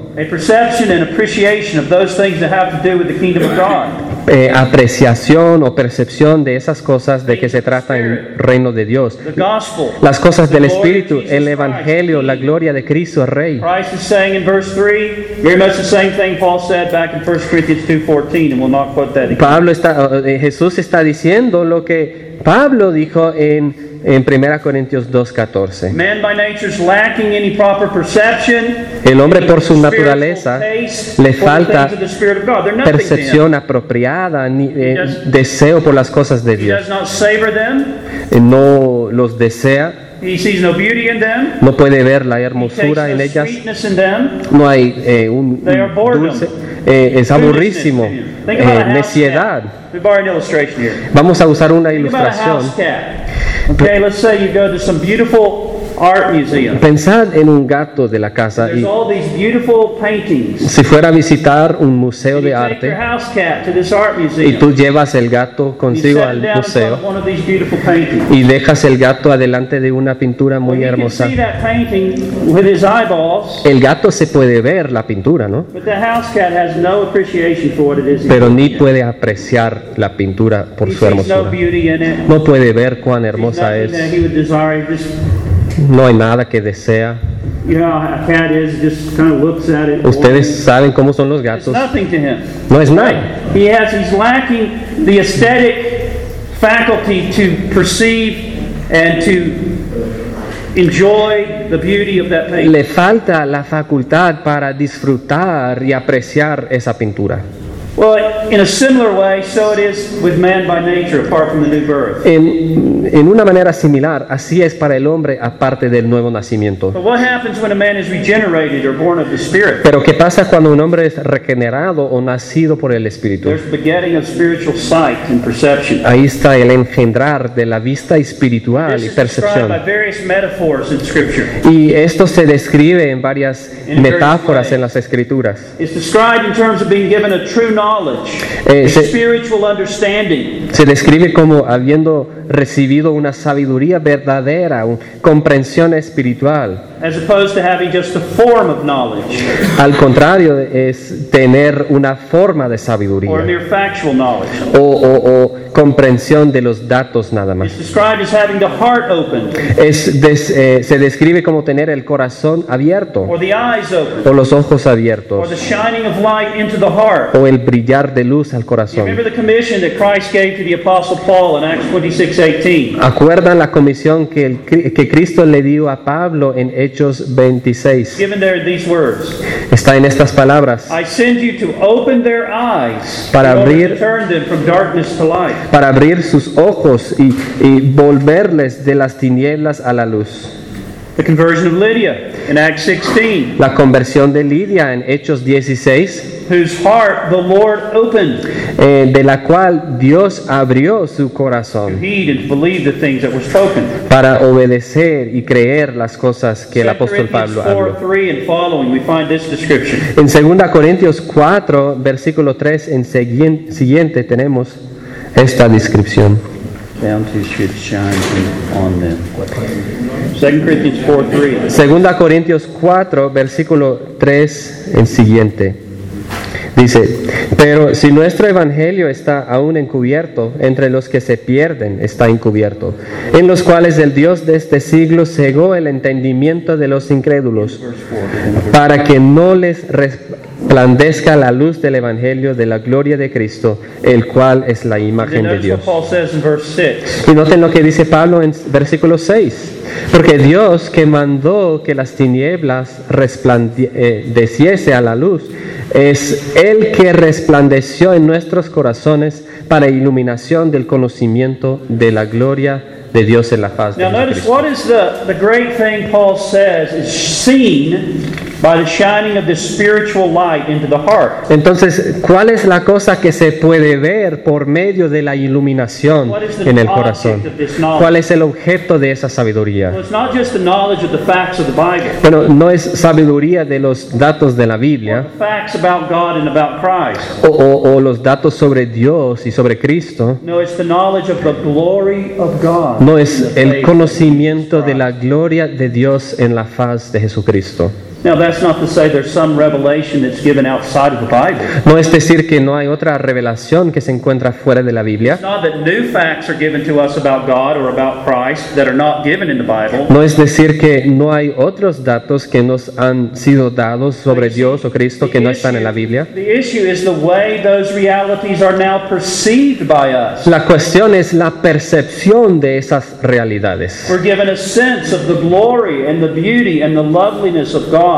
Eh, apreciación o percepción de esas cosas de que se trata en el reino de Dios. Las cosas del Espíritu, el. Evangelio, la gloria de Cristo el Rey. Christ is saying in verse 3, very much the same thing Paul said back in 1 Corinthians 2.14, and we'll not quote that again. Pablo está, eh, Jesús está diciendo lo que Pablo dijo en, en 1 Corintios 2.14. Man by nature is lacking any proper perception. El hombre por su naturaleza le falta percepción apropiada, ni, eh, deseo por las cosas de Dios. Eh, No los desea, no puede ver la He hermosura en ellas, no hay eh, un, un dulce, eh, es aburrísimo, eh, here. Vamos a usar una ilustración. Okay, let's say you go to some beautiful art museum. Pensad en un gato de la casa y all these beautiful paintings. si fuera a visitar un museo de arte y tú llevas el gato consigo al museo y dejas el gato adelante de una pintura muy Well, hermosa. El gato se puede ver la pintura, ¿no? no Pero ni puede apreciar la pintura por He su no hermosura. it. No puede ver cuán hermosa es. No hay nada que desea. you know, how a cat is just kind of looks at it. Ustedes saben cómo son los gatos. No es nada. He has, he's lacking the aesthetic faculty to perceive and to enjoy the beauty of that painting. Le falta la facultad para disfrutar y apreciar esa pintura. Well, in a similar way, so it is with man by nature, apart from the new birth. En, en una manera similar, así es para el hombre aparte del nuevo nacimiento. But what happens when a man is regenerated or born of the Spirit? Pero ¿qué pasa cuando un hombre es regenerado o nacido por el Espíritu? There's begetting of spiritual sight and perception. Ahí está el engendrar de la vista espiritual This y is described by percepción. various metaphors in Scripture. Y esto se describe en varias In metáforas en las escrituras. It's described in terms of being given a true knowledge, Eh, se- spiritual understanding, Se describe como habiendo recibido una sabiduría verdadera, una comprensión espiritual. as opposed to having just a form of knowledge Al contrario, es tener una forma de or sabiduría mere factual knowledge. o, o- o comprensión de los datos nada más. It's described as having the heart open Es des- eh, se describe como tener el corazón abierto or the eyes open o los ojos or abiertos the shining of light into the heart. o el brillar de luz al corazón. remember the commission that Christ gave to the Apostle Paul in Acts 26 18. ¿Acuerdan la comisión que, el que Cristo le dio a Pablo en Hechos 26? Given there these words Está en estas palabras. I send you to open their eyes Para abrir- to turn them from darkness to light. para abrir sus ojos y, y volverles de las tinieblas a la luz. The conversion of Lydia in Acts 16, La conversión de Lidia en Hechos 16, whose heart the Lord opened eh, de la cual Dios abrió su to corazón heed and to believe the things that were spoken. para obedecer y creer las cosas que el 2 apóstol Pablo 4 habló. 3 and following, we find this description. En 2 Corintios 4, versículo 3, en siguiente tenemos esta descripción. Down to should shine on them. 2 Corinthians 4 3. 2 Corintios 4, versículo 3 en siguiente. Dice, pero si nuestro evangelio está aún encubierto, entre los que se pierden está encubierto, en los cuales el Dios de este siglo cegó el entendimiento de los incrédulos, para que no les resplandezca la luz del Evangelio de la gloria de Cristo, el cual es la imagen de Dios. what Paul says in verse 6. Y noten lo que dice Pablo en versículo 6. Porque Dios que mandó que las tinieblas resplandeciese a la luz, es el que resplandeció en nuestros corazones para iluminación del conocimiento de la gloria de Dios en la faz de Now notice Jesucristo. what is the, the great thing Paul says is seen by the shining of this spiritual light into the heart. Entonces, ¿cuál es la cosa que se puede ver por medio de la iluminación the en el corazón? ¿Cuál es el objeto de esa sabiduría? The the the Bueno, no es sabiduría de los datos de la Biblia the o, o- o los datos sobre Dios y sobre Cristo. No, it's the knowledge of the glory of God. No in es the el conocimiento de la gloria de Dios en la faz de Jesucristo. Christ. Now, that's not to say there's some revelation that's given outside of the Bible. No es decir que no hay otra revelación que se encuentra fuera de la Biblia. It's not that new facts are given to us about God or about Christ that are not given in the Bible. No es decir que no hay otros datos que nos han sido dados sobre Dios o Cristo que no están en la Biblia. The issue is the way those realities are now perceived by us. La cuestión es la percepción de esas realidades. We're given a sense of the glory and the beauty and the loveliness of God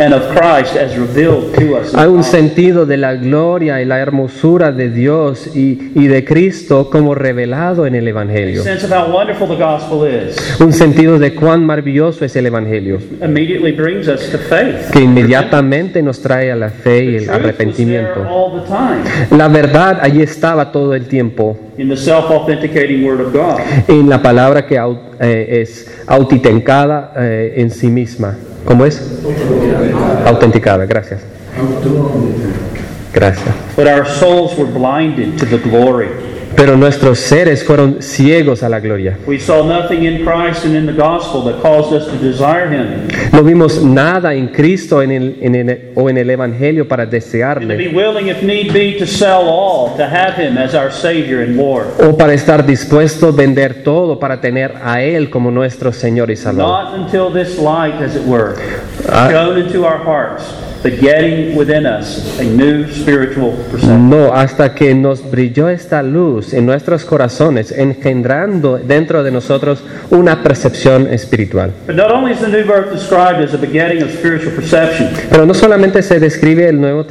and of Christ as revealed to us. in Hay un sentido de la gloria y la hermosura de Dios y, y de Cristo como revelado en el A Evangelio. sense of how wonderful the gospel is Un sentido de cuán maravilloso es el Evangelio, que inmediatamente nos trae a la fe y el arrepentimiento. La verdad allí estaba todo el tiempo in the self-authenticating Word of God. en la palabra que eh, es autenticada eh, en sí misma. ¿Cómo es? Autenticada, gracias. Gracias. But our souls were blinded to the glory. Pero nuestros seres fueron ciegos a la gloria. We saw nothing in Christ and in the gospel that caused us to desire Him No vimos nada en Cristo en el- en el- o en el Evangelio para desearle willing, if need be, to sell all to have Him as our Savior and Lord. o para estar dispuesto a vender todo para tener a Él como nuestro Señor y Salvador. No, hasta que nos brilló esta luz en nuestros corazones, engendrando dentro de nosotros una percepción espiritual. But not only is the new birth described as a begetting of spiritual perception, Pero no solamente se describe el nuevo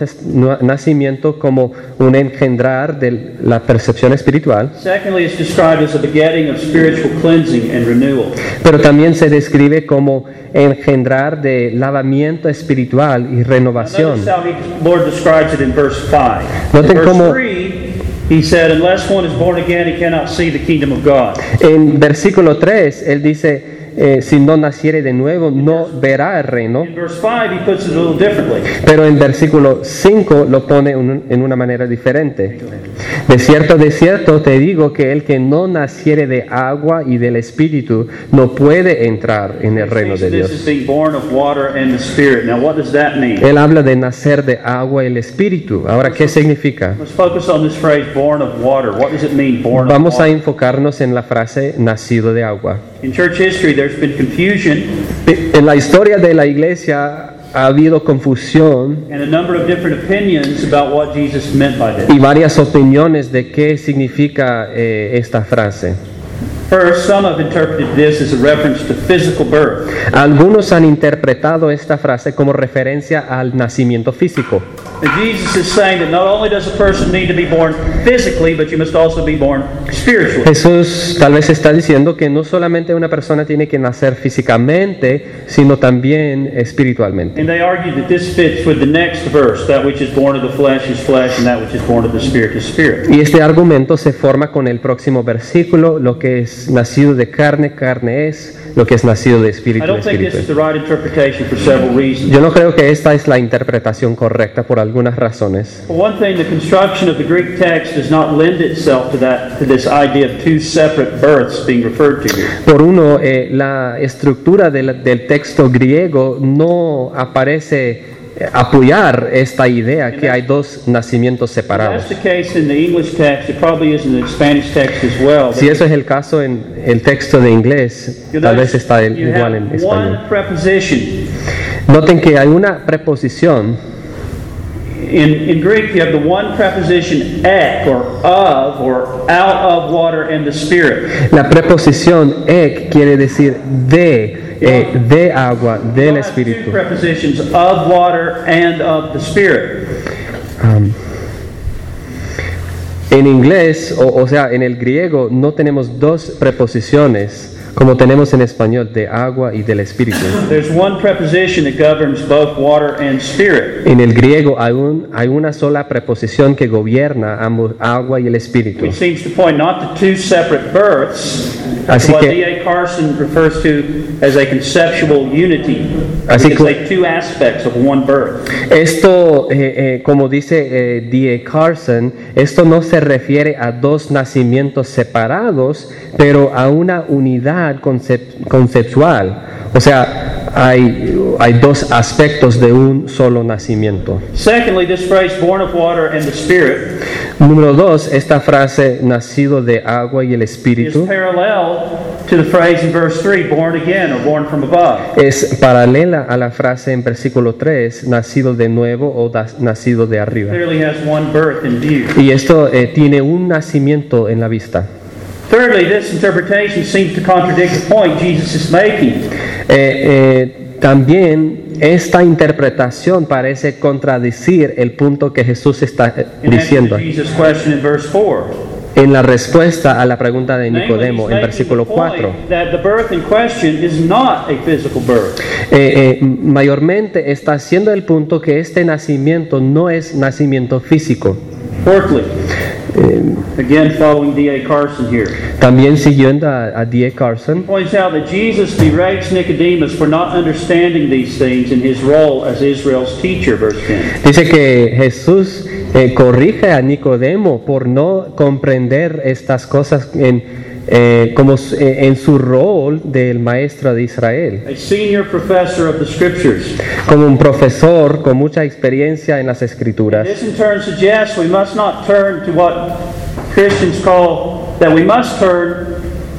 nacimiento como un engendrar de la percepción espiritual, secondly, it's described as a begetting of spiritual cleansing and renewal. pero también se describe como engendrar de lavamiento espiritual y renovación. Notice how the Lord describes it in verse 5. Noten cómo- 3, he said, Unless one is born again, he cannot see the kingdom of God. En versículo 3, él dice, eh, si no naciere de nuevo, no verá el reino. In verse 5, he puts it a little differently. Pero en versículo 5 lo pone un- en una manera diferente. De cierto, de cierto te digo que el que no naciere de agua y del Espíritu no puede entrar en el reino de Dios. Él habla de nacer de agua y el Espíritu. Ahora, ¿qué significa? Let's focus on this phrase, born of water. What does it mean, born of Vamos a enfocarnos en la frase nacido de agua. In church history, there's been confusion En la historia de la iglesia ha habido confusión and a number of different opinions about what Jesus meant by this. y varias opiniones de qué significa eh, esta frase. Algunos han interpretado esta frase como referencia al nacimiento físico. And Jesus is saying that not only does a person need to be born physically, but you must also be born spiritually. Jesús tal vez está diciendo que no solamente una persona tiene que nacer físicamente, sino también espiritualmente. And they argue that this fits with the next verse, that which is born of the flesh is flesh, and that which is born of the spirit is spirit. Y este argumento se forma con el próximo versículo, lo que es nacido de carne, carne es, lo que es nacido de espíritu, espíritu es. right interpretation for several reasons. Yo no creo que esta es la interpretación correcta por algunas razones. For one thing, the construction of the Greek text does not lend itself to that to this idea of two separate births being referred to here. Por uno, eh, la estructura del, del texto griego no aparece apoyar esta idea que hay dos nacimientos separados. that's the case in the English text. It probably is in the Spanish text as well. Si eso es el caso en el texto de inglés, tal vez está igual en español. Noten que hay una preposición in, in Greek, you have the one preposition ek or of or out of water and the Spirit. La preposición ek quiere decir de, eh, de agua, del Espíritu. of water and of the Spirit. Um, en inglés, o, o sea, en el griego, no tenemos dos preposiciones como tenemos en español, de agua y del Espíritu. There's one preposition that governs both water and spirit. En el griego hay, un- hay una sola preposición que gobierna ambos, agua y el Espíritu. Which seems to point not to two separate births, Así what D.A. Carson refers to as a conceptual unity. Así que- like two aspects of one birth. Esto, eh, eh, como dice eh, D.A. Carson, esto no se refiere a dos nacimientos separados, pero a una unidad concep- conceptual. O sea, hay, hay dos aspectos de un solo nacimiento. Secondly, this phrase, born of water and the Spirit, Número dos, esta frase, nacido de agua y el is Espíritu, parallel to the phrase in verse 3, born again or born from above. es paralela a la frase en versículo 3, nacido de nuevo o da- nacido de arriba. Clearly has one birth in view. Y esto eh, tiene un nacimiento en la vista. Thirdly, this interpretation seems to contradict the point Jesus is making. Eh, eh, también esta interpretación parece contradecir el punto que Jesús está eh, diciendo to Jesus' question in verse 4. en la respuesta a la pregunta de Nicodemo en versículo the point 4. That the birth in question is not a physical birth. Eh, eh, mayormente está haciendo el punto que este nacimiento no es nacimiento físico. Fourthly, again following D.A. Carson here, También siguiendo a, a D.A. Carson, points out that Jesus berates Nicodemus for not understanding these things in his role as Israel's teacher, verse 10. dice que Jesús eh, corrige a Nicodemo por no comprender estas cosas en, eh, como eh, en su rol del maestro de Israel. A senior professor of the scriptures. Como un profesor con mucha experiencia en las escrituras. This in turn suggests we must not turn to what Christians call, that we must turn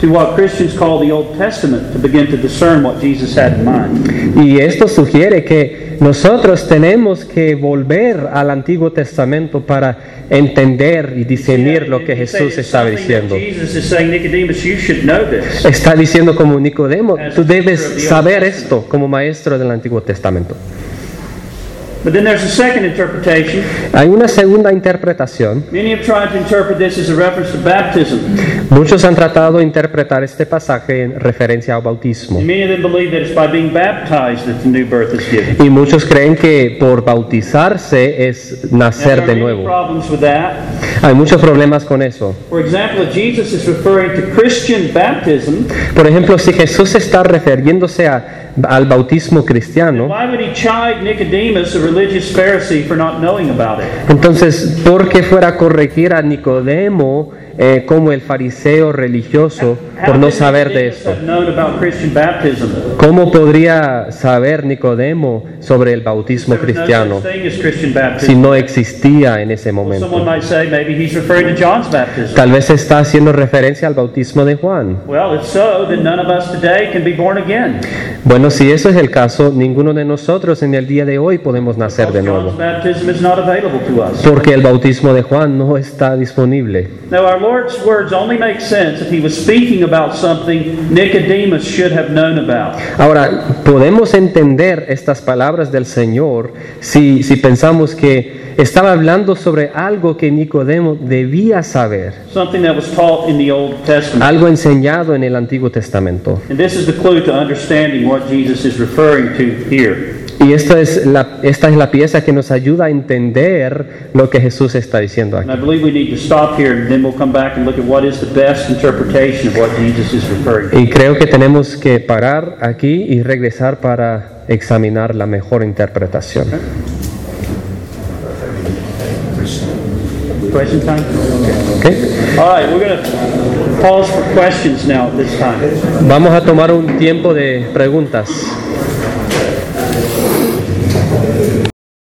to what Christians call the Old Testament to begin to discern what Jesus had in mind. Y esto sugiere que nosotros tenemos que volver al Antiguo Testamento para entender y discernir lo que Jesús estaba diciendo. Está diciendo como Nicodemo, tú debes saber esto como maestro del Antiguo Testamento. But then there's a second interpretation. Hay una segunda interpretación. Many have tried to interpret this as a reference to baptism. Muchos han tratado de interpretar este pasaje en referencia al bautismo. And many of them believe that it's by being baptized that the new birth is given. Y muchos creen que por bautizarse es Now, nacer there de are nuevo. problems with that. Hay muchos problemas con eso. For example, Jesus is referring to Christian baptism, Por ejemplo, si Jesús está refiriéndose a- al bautismo cristiano, why would he chide Nicodemus, a religious Pharisee, for not knowing about it? entonces, ¿por qué fuera a corregir a Nicodemo eh, como el fariseo religioso por no saber de esto? ¿Cómo podría saber Nicodemo sobre el bautismo cristiano si no existía en ese momento? Tal vez está haciendo referencia al bautismo de Juan. Well, if so, then none of us today can be born again. Bueno, si eso es el caso, ninguno de nosotros en el día de hoy podemos nacer de nuevo, porque el bautismo de Juan no está disponible. Lord's words only make sense if he was speaking about something Nicodemus should have known about. Ahora, podemos entender estas palabras del Señor si, si pensamos que estaba hablando sobre algo que Nicodemo debía saber, Something that was taught in the Old Testament. algo enseñado en el Antiguo Testamento. And this is the clue to understanding what Jesus is referring to here. Y esta es, la, esta es la pieza que nos ayuda a entender lo que Jesús está diciendo aquí. I believe we need to stop here and then we'll come back and look at what is the best interpretation of what Jesus is referring to. Y creo que tenemos que parar aquí y regresar para examinar la mejor interpretación. Question time? ¿ok? All right, we're going to pause for questions now at this time. Vamos a tomar un tiempo de preguntas.